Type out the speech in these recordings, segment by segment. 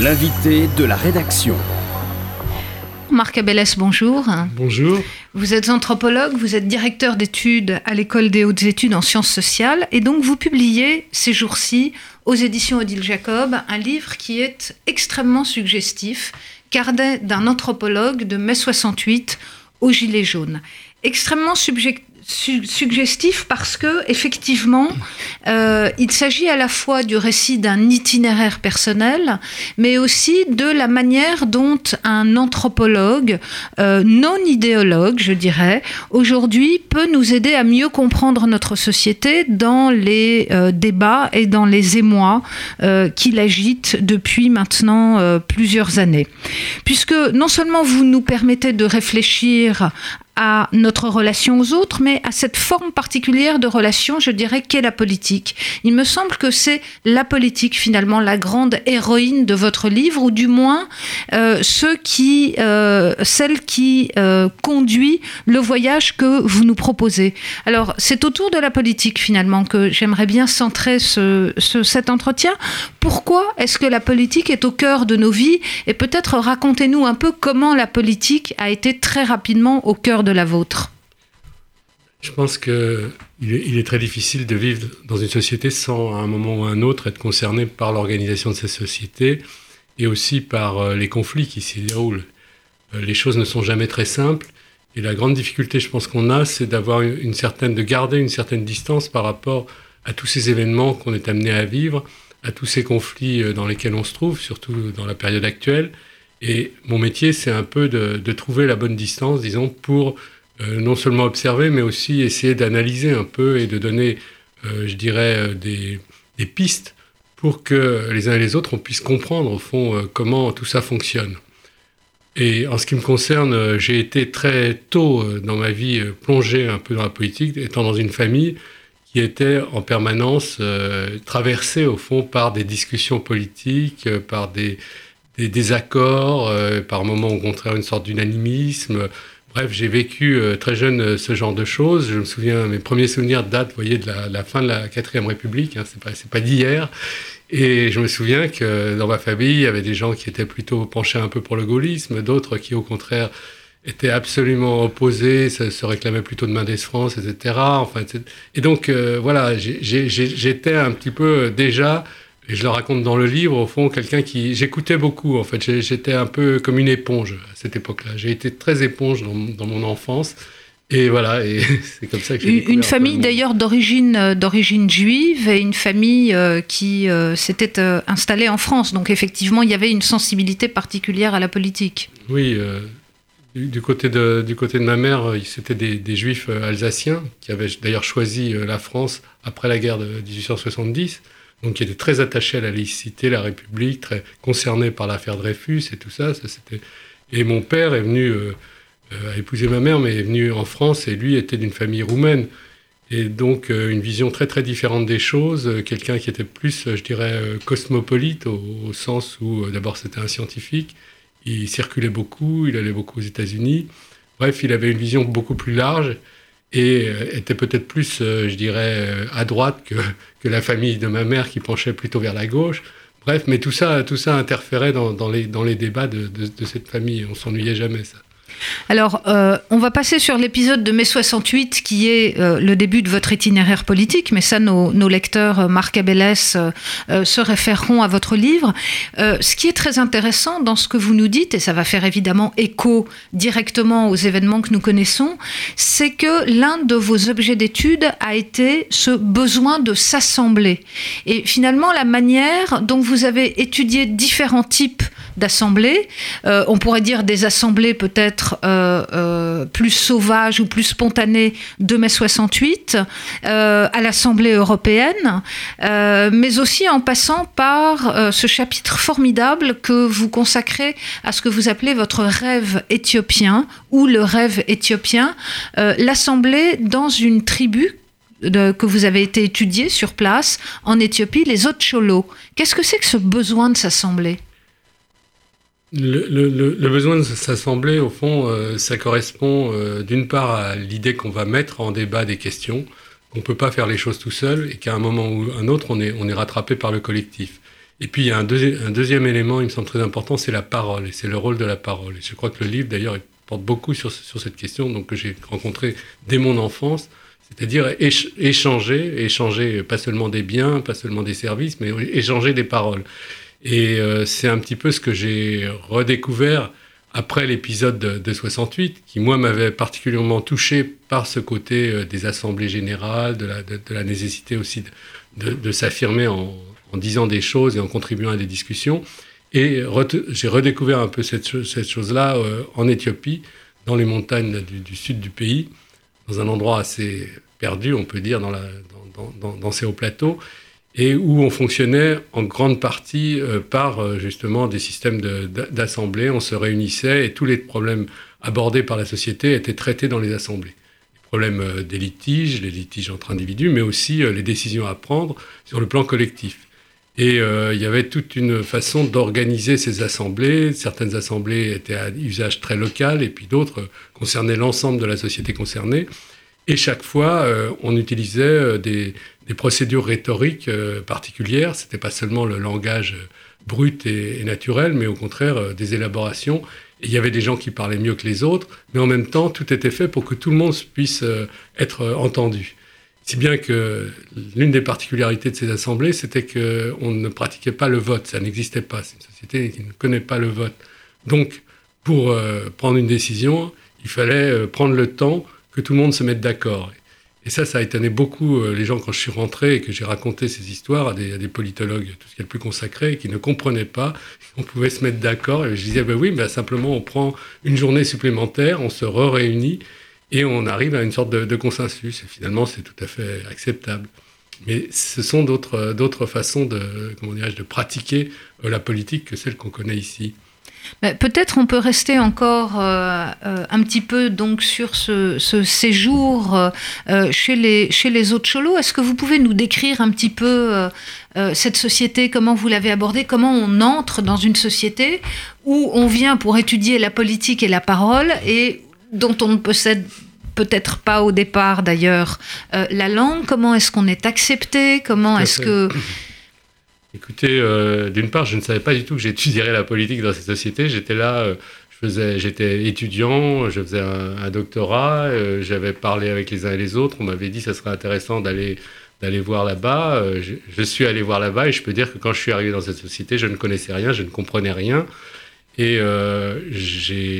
L'invité de la rédaction. Marc Abélès, bonjour. Bonjour. Vous êtes anthropologue, vous êtes directeur d'études à l'École des hautes études en sciences sociales et donc vous publiez ces jours-ci aux éditions Odile Jacob un livre qui est extrêmement suggestif, Carnet d'un anthropologue de mai 68 au gilet jaune. Extrêmement suggestif parce que effectivement, euh, il s'agit à la fois du récit d'un itinéraire personnel, mais aussi de la manière dont un anthropologue euh, non idéologue, je dirais, aujourd'hui peut nous aider à mieux comprendre notre société dans les euh, débats et dans les émois qui l'agitent depuis maintenant plusieurs années. Puisque non seulement vous nous permettez de réfléchir à notre relation aux autres, mais à cette forme particulière de relation, je dirais, qu'est la politique. Il me semble que c'est la politique, finalement, la grande héroïne de votre livre, ou du moins euh, ce qui, euh, celle qui euh, conduit le voyage que vous nous proposez. Alors, c'est autour de la politique, finalement, que j'aimerais bien centrer ce, cet entretien. Pourquoi est-ce que la politique est au cœur de nos vies? Et peut-être racontez-nous un peu comment la politique a été très rapidement au cœur de la vôtre Je pense qu'il est, très difficile de vivre dans une société sans, à un moment ou à un autre, être concerné par l'organisation de cette société et aussi par euh, les conflits qui s'y déroulent. Euh, les choses ne sont jamais très simples. Et la grande difficulté, je pense qu'on a, c'est d'avoir une certaine, de garder une certaine distance par rapport à tous ces événements qu'on est amené à vivre, à tous ces conflits euh, dans lesquels on se trouve, surtout dans la période actuelle, et mon métier, c'est un peu de, trouver la bonne distance, disons, pour euh, non seulement observer, mais aussi essayer d'analyser un peu et de donner, euh, je dirais, euh, des, pistes pour que les uns et les autres, on puisse comprendre, au fond, comment tout ça fonctionne. Et en ce qui me concerne, j'ai été très tôt dans ma vie plongé un peu dans la politique, étant dans une famille qui était en permanence traversée, au fond, par des discussions politiques, par des, des désaccords, euh, par moments au contraire une sorte d'unanimisme. Bref, j'ai vécu euh, très jeune euh, ce genre de choses. Je me souviens, mes premiers souvenirs datent, vous voyez, de la, fin de la quatrième République. Hein, c'est pas, pas d'hier. Et je me souviens que dans ma famille, il y avait des gens qui étaient plutôt penchés un peu pour le gaullisme, d'autres qui, au contraire, étaient absolument opposés, se, se réclamaient plutôt de Mendes France, etc. Enfin, et donc, voilà, j'étais un petit peu déjà et je le raconte dans le livre, au fond, quelqu'un qui... J'écoutais beaucoup, en fait. J'étais un peu comme une éponge à cette époque-là. J'ai été très éponge dans, mon enfance. Et voilà, et c'est comme ça que j'ai Une famille d'ailleurs d'origine euh, d'origine juive et une famille euh, qui euh, s'était installée en France. Donc effectivement, il y avait une sensibilité particulière à la politique. Oui, du, côté de, du côté de ma mère, c'était des, des, juifs alsaciens qui avaient d'ailleurs choisi la France après la guerre de 1870 donc qui était très attaché à la laïcité, la République, très concerné par l'affaire Dreyfus et tout ça. ça c'était... Et mon père est venu, euh, euh, a épousé ma mère, mais est venu en France et lui était d'une famille roumaine. Et donc euh, une vision très très différente des choses, quelqu'un qui était plus, je dirais, cosmopolite au, sens où d'abord c'était un scientifique, il circulait beaucoup, il allait beaucoup aux États-Unis. Bref, il avait une vision beaucoup plus large et euh, était peut-être plus, euh, je dirais, euh, à droite que, que, la famille de ma mère qui penchait plutôt vers la gauche. Bref, mais tout ça, tout ça interférait dans, dans, les, dans les débats de, de, de cette famille. On s'ennuyait jamais, ça. Alors, euh, on va passer sur l'épisode de mai 68 qui est euh, le début de votre itinéraire politique, mais ça, nos, lecteurs, euh, Marc Abélès, se référeront à votre livre. ce qui est très intéressant dans ce que vous nous dites, et ça va faire évidemment écho directement aux événements que nous connaissons, c'est que l'un de vos objets d'étude a été ce besoin de s'assembler. Et finalement, la manière dont vous avez étudié différents types d'assemblées, on pourrait dire des assemblées peut-être euh, euh, plus sauvage ou plus spontané de mai 68 euh, à l'Assemblée européenne, mais aussi en passant par ce chapitre formidable que vous consacrez à ce que vous appelez votre rêve éthiopien ou le rêve éthiopien, l'Assemblée dans une tribu que vous avez été étudié sur place en Éthiopie, les Otcholo. Qu'est-ce que c'est que ce besoin de s'assembler? Le, besoin de s'assembler, au fond, euh, ça correspond euh, d'une part à l'idée qu'on va mettre en débat des questions, qu'on ne peut pas faire les choses tout seul et qu'à un moment ou un autre, on est, rattrapé par le collectif. Et puis il y a un, deuxième élément, il me semble très important, c'est la parole, et c'est le rôle de la parole. Et je crois que le livre, d'ailleurs, porte beaucoup sur, sur cette question, donc que j'ai rencontré dès mon enfance, c'est-à-dire échanger, échanger pas seulement des biens, pas seulement des services, mais échanger des paroles. Et euh, c'est un petit peu ce que j'ai redécouvert après l'épisode de, 68, qui moi m'avait particulièrement touché par ce côté euh, des assemblées générales, de la, nécessité aussi de, s'affirmer en, disant des choses et en contribuant à des discussions. Et j'ai redécouvert un peu cette, chose-là euh, en Éthiopie, dans les montagnes du, sud du pays, dans un endroit assez perdu, on peut dire, dans ces hauts plateaux et où on fonctionnait en grande partie euh, par euh, justement des systèmes d'assemblée. On se réunissait et tous les problèmes abordés par la société étaient traités dans les assemblées. Les problèmes euh, des litiges, les litiges entre individus, mais aussi les décisions à prendre sur le plan collectif. Et il y avait toute une façon d'organiser ces assemblées. Certaines assemblées étaient à usage très local et puis d'autres concernaient l'ensemble de la société concernée. Et chaque fois, on utilisait des, des, procédures rhétoriques euh, particulières. C'était pas seulement le langage brut et, naturel, mais au contraire des élaborations. Et il y avait des gens qui parlaient mieux que les autres, mais en même temps, tout était fait pour que tout le monde puisse être entendu. Si bien que l'une des particularités de ces assemblées, c'était qu'on ne pratiquait pas le vote. Ça n'existait pas. C'est une société qui ne connaît pas le vote. Donc, pour prendre une décision, il fallait prendre le temps que tout le monde se mette d'accord. Et ça, ça a étonné beaucoup euh, les gens quand je suis rentré et que j'ai raconté ces histoires à des, politologues, tout ce qui est le plus consacré, qui ne comprenaient pas qu'on pouvait se mettre d'accord. Et je disais, ben oui, ben simplement on prend une journée supplémentaire, on se réunit et on arrive à une sorte de, consensus. Et finalement, c'est tout à fait acceptable. Mais ce sont d'autres façons de, comment de pratiquer euh, la politique que celles qu'on connaît ici. Peut-être on peut rester encore euh, euh, un petit peu donc sur ce, séjour euh, chez, les, chez les autres cholos. Est-ce que vous pouvez nous décrire un petit peu cette société, comment vous l'avez abordée, comment on entre dans une société où on vient pour étudier la politique et la parole et dont on ne possède peut-être pas au départ d'ailleurs la langue, comment est-ce qu'on est accepté, comment est-ce que... Écoutez, euh, d'une part, je ne savais pas du tout que j'étudierais la politique dans cette société. J'étais là, euh, j'étais étudiant, je faisais un, doctorat, euh, j'avais parlé avec les uns et les autres. On m'avait dit que ça serait intéressant d'aller d'aller voir là-bas. Je, je, suis allé voir là-bas et je peux dire que quand je suis arrivé dans cette société, je ne connaissais rien, je ne comprenais rien. Et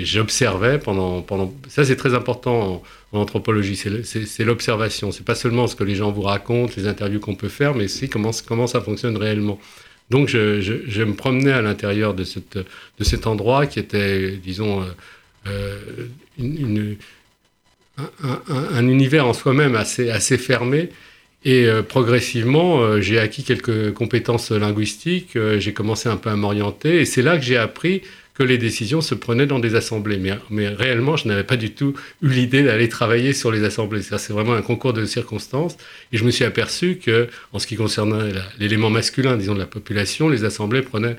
j'observais pendant, pendant. Ça, c'est très important en, anthropologie. C'est l'observation. C'est pas seulement ce que les gens vous racontent, les interviews qu'on peut faire, mais aussi comment, ça fonctionne réellement. Donc, je, me promenais à l'intérieur de, cet endroit qui était, disons, euh, euh un, un, univers en soi-même assez, fermé. Et euh, progressivement, j'ai acquis quelques compétences linguistiques, j'ai commencé un peu à m'orienter, et c'est là que j'ai appris que les décisions se prenaient dans des assemblées. Mais, réellement, je n'avais pas du tout eu l'idée d'aller travailler sur les assemblées. C'est vraiment un concours de circonstances. Et je me suis aperçu que, en ce qui concernait l'élément masculin, disons, de la population, les assemblées prenaient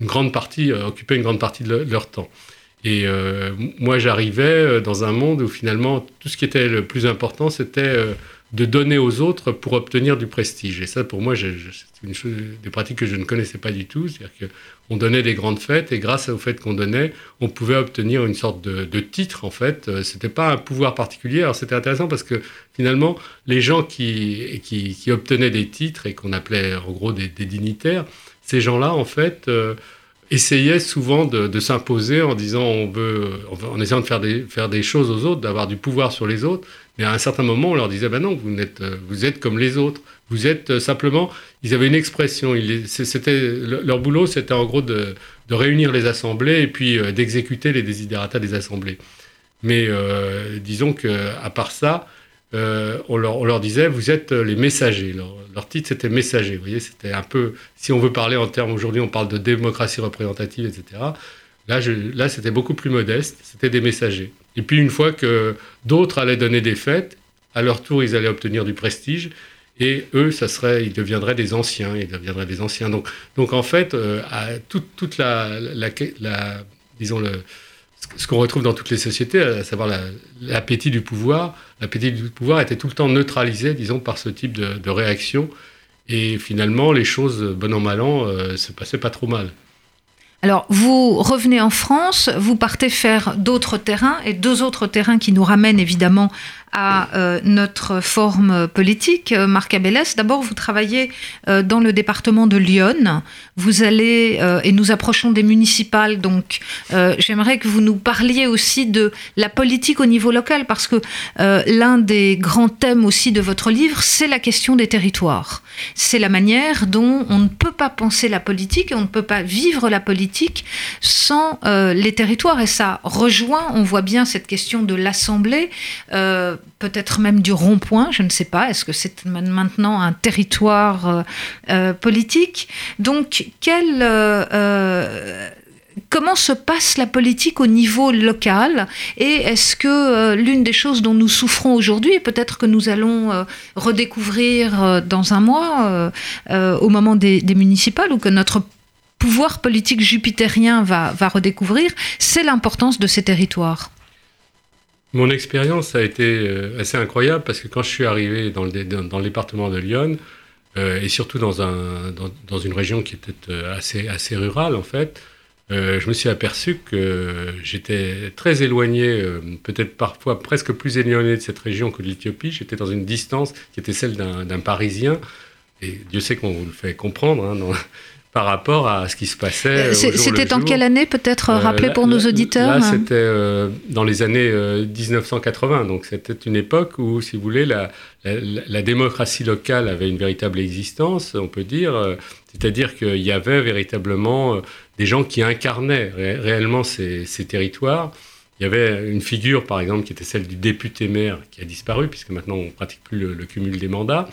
une grande partie, euh, occupaient une grande partie de, leur temps. Et euh, moi, j'arrivais euh, dans un monde où finalement, tout ce qui était le plus important, c'était de donner aux autres pour obtenir du prestige. Et ça, pour moi, c'est une chose, des pratiques que je ne connaissais pas du tout. C'est-à-dire qu'on donnait des grandes fêtes et grâce au fait qu'on donnait, on pouvait obtenir une sorte de, titre, en fait. Euh, c'était pas un pouvoir particulier. Alors, c'était intéressant parce que finalement, les gens qui, qui, obtenaient des titres et qu'on appelait en gros des, dignitaires, ces gens-là, en fait, euh, essayaient souvent de, s'imposer en disant on veut, en essayant de faire des, faire des choses aux autres, d'avoir du pouvoir sur les autres. Mais à un certain moment, on leur disait ben non, vous êtes, vous êtes comme les autres. Vous êtes euh, simplement. Ils avaient une expression. C'était leur boulot, c'était en gros de, de, réunir les assemblées et puis euh, d'exécuter les désidératas des assemblées. Mais euh, disons que à part ça, on, leur, on, leur, disait vous êtes les messagers. Leur, titre c'était messager. Vous voyez, c'était un peu. Si on veut parler en termes aujourd'hui, on parle de démocratie représentative, etc. Là, là c'était beaucoup plus modeste. C'était des messagers. Et puis une fois que d'autres allaient donner des fêtes, à leur tour, ils allaient obtenir du prestige. Et eux, ça serait, ils deviendraient des anciens, ils deviendraient des anciens. Donc, donc en fait, euh, à toute, toute la, la, la, disons le, ce qu'on retrouve dans toutes les sociétés, à savoir l'appétit du pouvoir, l'appétit du pouvoir était tout le temps neutralisé, disons, par ce type de, réaction. Et finalement, les choses, bon an, mal an, se passaient pas trop mal. Alors, vous revenez en France, vous partez faire d'autres terrains, et deux autres terrains qui nous ramènent évidemment à euh, notre forme politique. Euh, Marc Abélès, d'abord, vous travaillez euh, dans le département de Lyon. Vous allez, et nous approchons des municipales, donc j'aimerais que vous nous parliez aussi de la politique au niveau local, parce que l'un des grands thèmes aussi de votre livre, c'est la question des territoires. C'est la manière dont on ne peut pas penser la politique et on ne peut pas vivre la politique sans les territoires. Et ça rejoint, on voit bien cette question de l'Assemblée peut-être même du rond-point, je ne sais pas, est-ce que c'est maintenant un territoire euh, euh, politique? Donc, euh, comment se passe la politique au niveau local? Et est-ce que l'une des choses dont nous souffrons aujourd'hui, et peut-être que nous allons redécouvrir dans un mois, au moment des, municipales, ou que notre pouvoir politique jupitérien va redécouvrir, c'est l'importance de ces territoires? Mon expérience a été euh, assez incroyable parce que quand je suis arrivé dans le, département de Lyon, euh, et surtout dans, une région qui était euh, assez, assez rurale en fait, je me suis aperçu que j'étais très éloigné, peut-être parfois presque plus éloigné de cette région que de l'Éthiopie. J'étais dans une distance qui était celle d'un Parisien. Et Dieu sait qu'on vous le fait comprendre. Hein, par rapport à ce qui se passait. C'était en quelle année peut-être euh, rappelé pour nos auditeurs Là, c'était euh, dans les années 1980. Euh, Donc c'était une époque où, si vous voulez, la, la, démocratie locale avait une véritable existence, on peut dire. C'est-à-dire qu'il y avait véritablement des gens qui incarnaient réellement ces, ces, territoires. Il y avait une figure, par exemple, qui était celle du député maire, qui a disparu, puisque maintenant on ne pratique plus le cumul des mandats.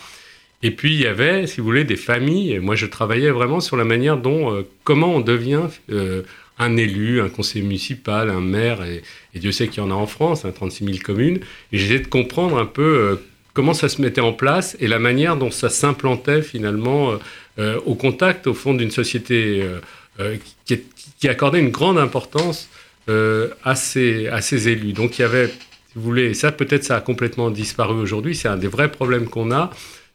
Et puis il y avait, si vous voulez, des familles. Moi, je travaillais vraiment sur la manière dont, euh, comment on devient euh, un élu, un conseiller municipal, un maire. Et, Dieu sait qu'il y en a en France, hein, 36 000 communes. Et j'essayais de comprendre un peu euh, comment ça se mettait en place et la manière dont ça s'implantait finalement au contact, au fond, d'une société qui, accordait une grande importance à ces, à ces élus. Donc il y avait, si vous voulez, ça peut-être ça a complètement disparu aujourd'hui. C'est un des vrais problèmes qu'on a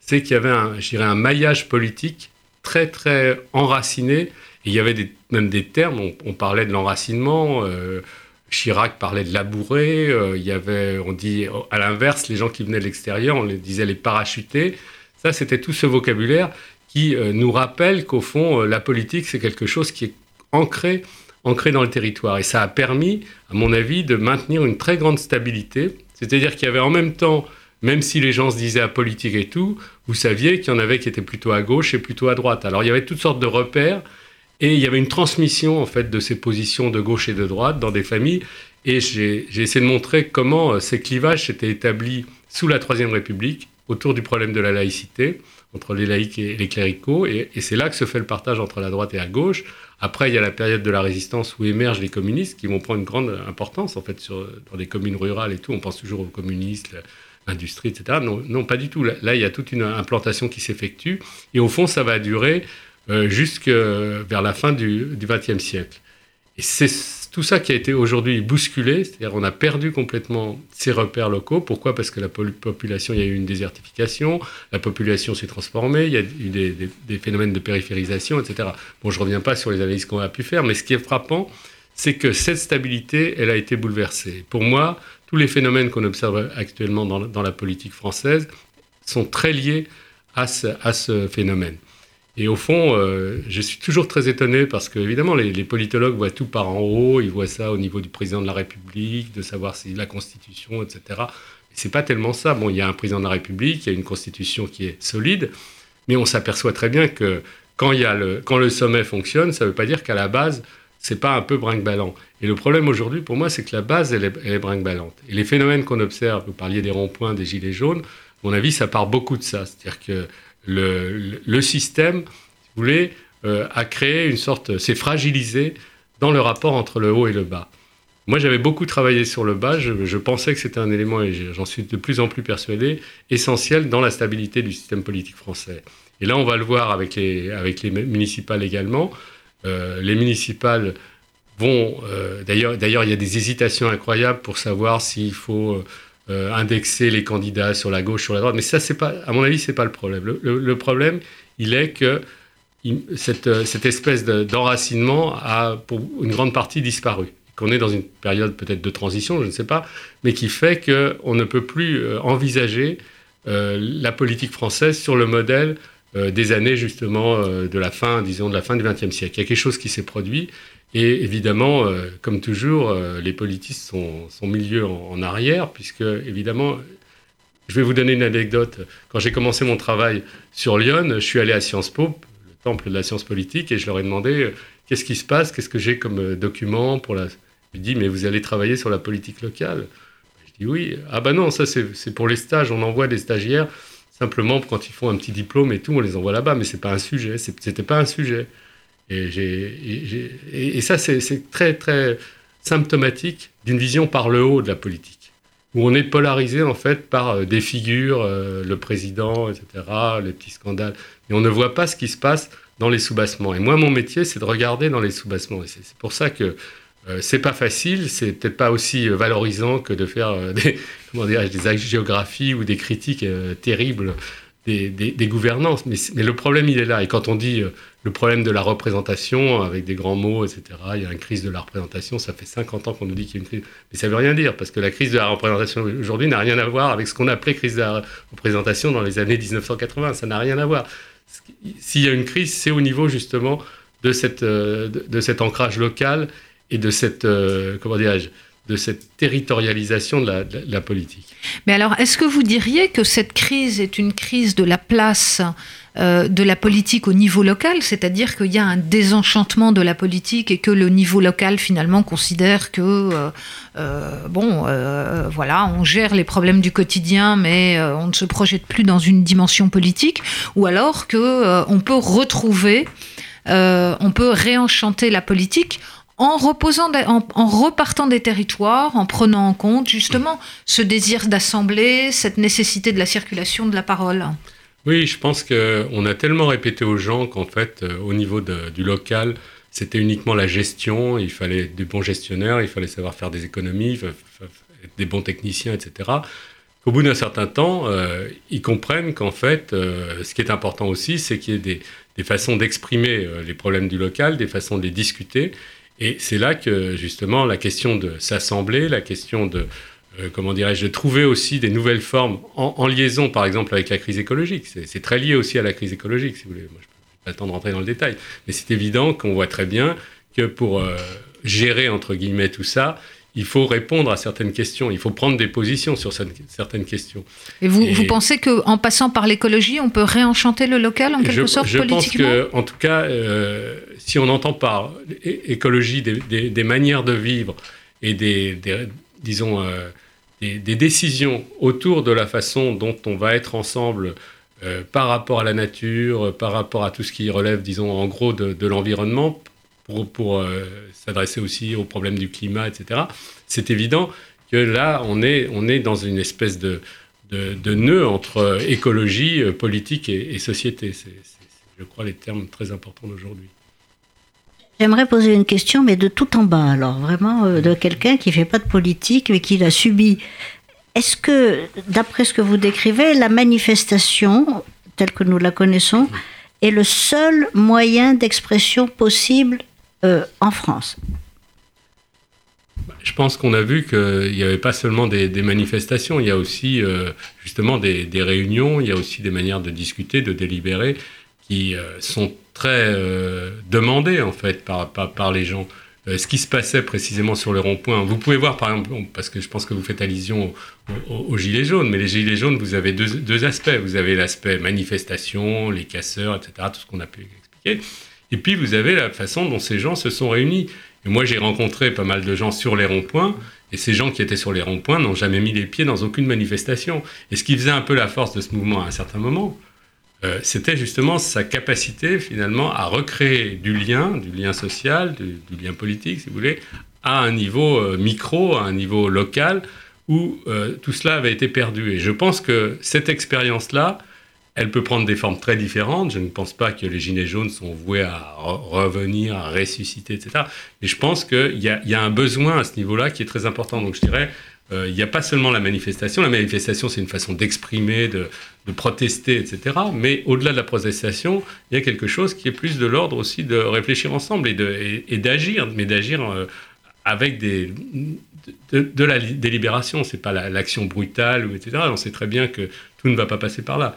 c'est qu'il y avait un, un maillage politique très, très enraciné. Il y avait même des termes, on, parlait de l'enracinement, euh, Chirac parlait de labourer, euh, il y avait, on dit à l'inverse, les gens qui venaient de l'extérieur, on les disait les parachutés. Ça, c'était tout ce vocabulaire qui euh, nous rappelle qu'au fond, la politique, c'est quelque chose qui est ancré, ancré dans le territoire. Et ça a permis, à mon avis, de maintenir une très grande stabilité. C'est-à-dire qu'il y avait en même temps même si les gens se disaient apolitiques et tout, vous saviez qu'il y en avait qui étaient plutôt à gauche et plutôt à droite. Alors il y avait toutes sortes de repères et il y avait une transmission en fait de ces positions de gauche et de droite dans des familles. Et j'ai essayé de montrer comment euh, ces clivages s'étaient établis sous la Troisième République autour du problème de la laïcité entre les laïcs et les cléricaux. Et, c'est là que se fait le partage entre la droite et la gauche. Après, il y a la période de la résistance où émergent les communistes qui vont prendre une grande importance en fait dans des communes rurales et tout. On pense toujours aux communistes, industrie, etc. Non, pas du tout. Là, il y a toute une implantation qui s'effectue. Et au fond, ça va durer euh, jusque vers la fin du XXe siècle. Et c'est tout ça qui a été aujourd'hui bousculé, c'est-à-dire on a perdu complètement ces repères locaux. Pourquoi? Parce que la population, il y a eu une désertification, la population s'est transformée, il y a eu des, des, phénomènes de périphérisation, etc. Bon, je ne reviens pas sur les analyses qu'on a pu faire, mais ce qui est frappant, c'est que cette stabilité, elle a été bouleversée. Pour moi, tous les phénomènes qu'on observe actuellement dans, la politique française sont très liés à ce, phénomène. Et au fond, euh, je suis toujours très étonné parce que, évidemment, les, politologues voient tout par en haut, ils voient ça au niveau du président de la République, de savoir si la Constitution, etc. Mais c'est pas tellement ça. Bon, il y a un président de la République, il y a une Constitution qui est solide, mais on s'aperçoit très bien que quand, le sommet fonctionne, ça ne veut pas dire qu'à la base, c'est pas un peu brinque-ballant. Et le problème aujourd'hui, pour moi, c'est que la base, elle est, brinque-ballante. Et les phénomènes qu'on observe, vous parliez des ronds-points, des gilets jaunes, à mon avis, ça part beaucoup de ça. C'est-à-dire que le, système, si vous voulez, euh, a créé une sorte, s'est fragilisé dans le rapport entre le haut et le bas. Moi, j'avais beaucoup travaillé sur le bas. Je, pensais que c'était un élément, et j'en suis de plus en plus persuadé, essentiel dans la stabilité du système politique français. Et là, on va le voir avec les, avec les municipales également. Euh, les municipales vont. Euh, d'ailleurs, il y a des hésitations incroyables pour savoir s'il faut euh, indexer les candidats sur la gauche, sur la droite. Mais ça, pas, à mon avis, c'est pas le problème. Le, problème, il est que cette, cette espèce d'enracinement a pour une grande partie disparu. Qu'on est dans une période peut-être de transition, je ne sais pas, mais qui fait qu'on ne peut plus envisager la politique française sur le modèle des années justement de la fin, disons, de la fin du XXe siècle. Il y a quelque chose qui s'est produit et évidemment, euh, comme toujours, euh, les politistes sont, sont milieu en, arrière, puisque évidemment, je vais vous donner une anecdote. Quand j'ai commencé mon travail sur Lyon, je suis allé à Sciences Po, le temple de la science politique, et je leur ai demandé euh, qu'est-ce qui se passe, qu'est-ce que j'ai comme document pour la. Je dis mais vous allez travailler sur la politique locale. Je dis oui. Ah ben non, ça c'est pour les stages. On envoie des stagiaires simplement quand ils font un petit diplôme et tout, on les envoie là-bas, mais c'est pas un sujet. C'était pas un sujet. Et, ça, c'est très, très symptomatique d'une vision par le haut de la politique, où on est polarisé en fait par euh, des figures, euh, le président, etc., les petits scandales, et on ne voit pas ce qui se passe dans les soubassements. Et moi, mon métier, c'est de regarder dans les soubassements. C'est pour ça que euh, c'est pas facile, c'est peut-être pas aussi valorisant que de faire des, comment des géographies ou des critiques terribles des, gouvernances. Mais, le problème, il est là. Et quand on dit euh, le problème de la représentation, avec des grands mots, etc., il y a une crise de la représentation, ça fait 50 ans qu'on nous dit qu'il y a une crise. Mais ça ne veut rien dire, parce que la crise de la représentation aujourd'hui n'a rien à voir avec ce qu'on appelait crise de la représentation dans les années 1980. Ça n'a rien à voir. S'il y a une crise, c'est au niveau justement de, cette, euh, de, cet ancrage local et de cette, euh, comment dirais-je, de cette territorialisation de la, politique. Mais alors, est-ce que vous diriez que cette crise est une crise de la place euh, de la politique au niveau local, c'est-à-dire qu'il y a un désenchantement de la politique et que le niveau local finalement considère que euh, euh, bon, voilà, on gère les problèmes du quotidien, mais on ne se projette plus dans une dimension politique, ou alors que on peut retrouver, on peut réenchanter la politique en, repartant des territoires, en prenant en compte justement ce désir d'assembler, cette nécessité de la circulation de la parole. Oui, je pense qu'on a tellement répété aux gens qu'en fait, euh, au niveau du local, c'était uniquement la gestion, il fallait des bons gestionnaires, il fallait savoir faire des économies, des bons techniciens, etc. Qu'au bout d'un certain temps, euh, ils comprennent qu'en fait, euh, ce qui est important aussi, c'est qu'il y ait des façons d'exprimer les problèmes du local, des façons de les discuter, et c'est là que justement la question de s'assembler, la question de euh, comment dirais-je, de trouver aussi des nouvelles formes en, liaison, par exemple, avec la crise écologique. C'est très lié aussi à la crise écologique, si vous voulez. Moi, je n'ai pas le temps de rentrer dans le détail, mais c'est évident qu'on voit très bien que pour euh, gérer entre guillemets tout ça, il faut répondre à certaines questions, il faut prendre des positions sur certaines questions. Et vous, vous pensez qu'en passant par l'écologie, on peut réenchanter le local en quelque sorte je politiquement Je pense qu'en tout cas, euh, si on entend par écologie des, manières de vivre et des, disons, euh, des, décisions autour de la façon dont on va être ensemble euh, par rapport à la nature, par rapport à tout ce qui relève, disons, en gros de, de l'environnement, pour, euh, s'adresser aussi aux problèmes du climat, etc., c'est évident que là, on est, on est dans une espèce de, de, nœud entre écologie, euh, politique et, société. C'est, je crois, les termes très importants d'aujourd'hui. J'aimerais poser une question, mais de tout en bas, alors vraiment euh, de quelqu'un qui ne fait pas de politique, mais qui l'a subi. Est-ce que, d'après ce que vous décrivez, la manifestation, telle que nous la connaissons, est le seul moyen d'expression possible euh, en France je pense qu'on a vu qu'il n'y avait pas seulement des, manifestations, il y a aussi euh, justement des, réunions, il y a aussi des manières de discuter, de délibérer qui euh, sont très demandées en fait par, par, les gens. ce qui se passait précisément sur le rond-point. Vous pouvez voir par exemple, parce que je pense que vous faites allusion aux, gilets jaunes, mais les gilets jaunes, vous avez deux, deux aspects. Vous avez l'aspect manifestation, les casseurs, etc., tout ce qu'on a pu expliquer. Et puis vous avez la façon dont ces gens se sont réunis. Et moi j'ai rencontré pas mal de gens sur les ronds-points, et ces gens qui étaient sur les ronds-points n'ont jamais mis les pieds dans aucune manifestation. Et ce qui faisait un peu la force de ce mouvement à un certain moment, euh, c'était justement sa capacité finalement à recréer du lien, du lien social, du, lien politique si vous voulez, à un niveau euh, micro, à un niveau local, où euh, tout cela avait été perdu. Et je pense que cette expérience-là, elle peut prendre des formes très différentes. Je ne pense pas que les Gilets jaunes sont voués à revenir, à ressusciter, etc. Mais je pense qu'il y, a un besoin à ce niveau-là qui est très important. Donc je dirais, il n'y a pas seulement la manifestation. La manifestation, c'est une façon d'exprimer, de, protester, etc. Mais au-delà de la protestation, il y a quelque chose qui est plus de l'ordre aussi de réfléchir ensemble et d'agir, mais d'agir avec des, de, la délibération. C'est pas l'action brutale, etc. On sait très bien que tout ne va pas passer par là.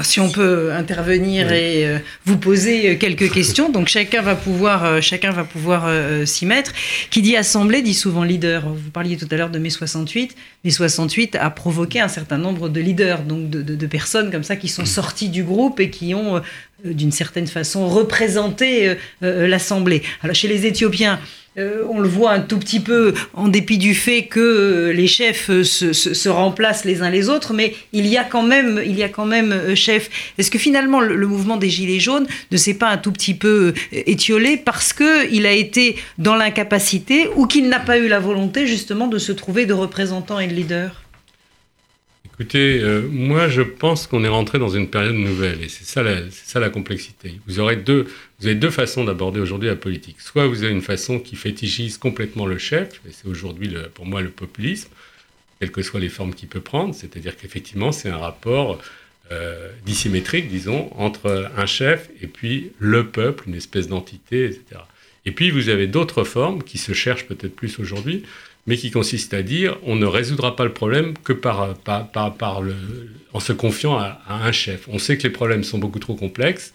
Si on peut intervenir et euh, vous poser euh, quelques questions, donc chacun va pouvoir, euh, chacun va pouvoir s'y mettre. Qui dit assemblée dit souvent leader. Vous parliez tout à l'heure de mai 68. Mai 68 a provoqué un certain nombre de leaders, donc de, personnes comme ça qui sont sorties du groupe et qui ont, d'une certaine façon, représenté l'assemblée. Alors chez les Éthiopiens, euh, on le voit un tout petit peu en dépit du fait que euh, les chefs euh, se, remplacent les uns les autres, mais il y a quand même, il y a quand même chef. Est-ce que finalement le, mouvement des Gilets jaunes ne s'est pas un tout petit peu étiolé parce qu'il a été dans l'incapacité ou qu'il n'a pas eu la volonté justement de se trouver de représentants et de leaders Écoutez, euh, moi je pense qu'on est rentré dans une période nouvelle et c'est ça, la, complexité. Vous, aurez deux, avez deux façons d'aborder aujourd'hui la politique. Soit vous avez une façon qui fétichise complètement le chef, et c'est aujourd'hui pour moi le populisme, quelles que soient les formes qu'il peut prendre, c'est-à-dire qu'effectivement c'est un rapport euh, dissymétrique, disons, entre un chef et puis le peuple, une espèce d'entité, etc. Et puis vous avez d'autres formes qui se cherchent peut-être plus aujourd'hui, mais qui consiste à dire on ne résoudra pas le problème que par, en se confiant à, un chef. On sait que les problèmes sont beaucoup trop complexes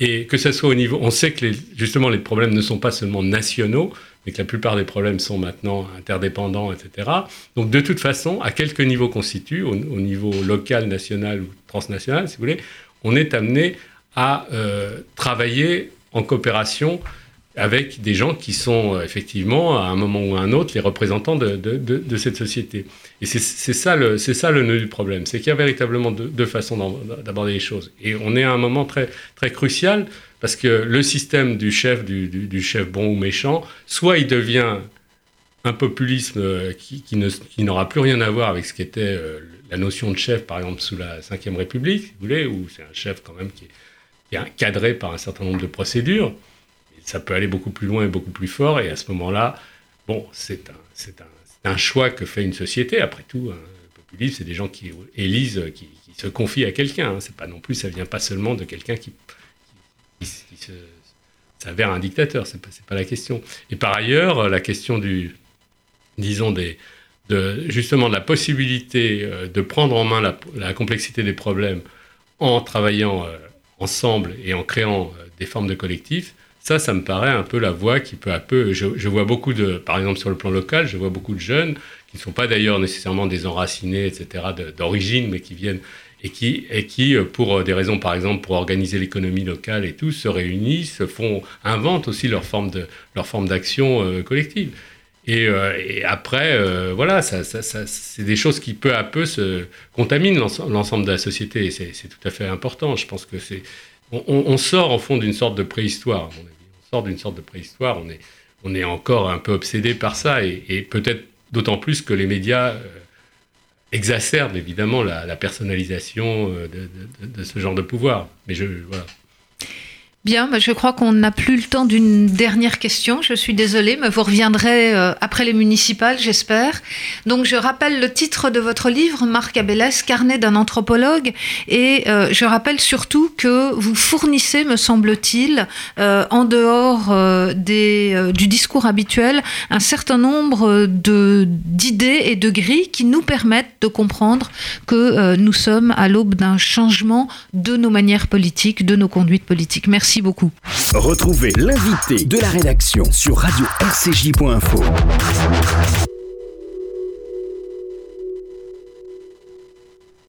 et que ce soit au niveau, on sait que justement les problèmes ne sont pas seulement nationaux, mais que la plupart des problèmes sont maintenant interdépendants, etc. Donc de toute façon, à quelque niveau constitue, au, niveau local, national ou transnational, si vous voulez, on est amené à euh, travailler en coopération avec des gens qui sont euh, effectivement, à un moment ou à un autre, les représentants de, cette société. Et c'est ça, le, nœud du problème, c'est qu'il y a véritablement deux, façons d'aborder les choses. Et on est à un moment très, crucial, parce que le système du chef, du, chef bon ou méchant, soit il devient un populisme euh, qui, qui n'aura plus rien à voir avec ce qu'était euh, la notion de chef, par exemple, sous la Ve République, si vous voulez, où c'est un chef quand même qui est, qui est cadré par un certain nombre de procédures ça peut aller beaucoup plus loin et beaucoup plus fort. Et à ce moment-là, bon, c'est un, choix que fait une société. Après tout, un populisme, c'est des gens qui élisent, qui, se confient à quelqu'un. Hein. C'est pas non plus, ça vient pas seulement de quelqu'un qui, s'avère un dictateur. C'est pas, pas la question. Et par ailleurs, la question du, disons des, de, justement de la possibilité euh, de prendre en main la, complexité des problèmes en travaillant euh, ensemble et en créant euh, des formes de collectifs, ça, ça me paraît un peu la voie qui peu à peu, je, vois beaucoup de, par exemple sur le plan local, je vois beaucoup de jeunes qui ne sont pas d'ailleurs nécessairement des enracinés, etc., d'origine, mais qui viennent et qui, et qui, pour des raisons, par exemple, pour organiser l'économie locale et tout, se réunissent, font, inventent aussi leur forme de, leur forme d'action euh, collective. Et, euh, après, euh, voilà, ça, ça, c'est des choses qui peu à peu se contaminent l'ensemble de la société. C'est tout à fait important. Je pense que c'est, on, sort au fond d'une sorte de préhistoire d'une sorte de préhistoire. On est, encore un peu obsédé par ça et, peut-être d'autant plus que les médias euh, exacerbent évidemment la, personnalisation euh, de, de, ce genre de pouvoir. Mais je, voilà. Bien, je crois qu'on n'a plus le temps d'une dernière question. Je suis désolée, mais vous reviendrez euh, après les municipales, j'espère. Donc, je rappelle le titre de votre livre, Marc Abélès, Carnet d'un anthropologue. Et euh, je rappelle surtout que vous fournissez, me semble-t-il, euh, en dehors du discours habituel, un certain nombre d'idées et de grilles qui nous permettent de comprendre que nous sommes à l'aube d'un changement de nos manières politiques, de nos conduites politiques. Merci beaucoup. Retrouvez l'invité de la rédaction sur radio-rcj.info.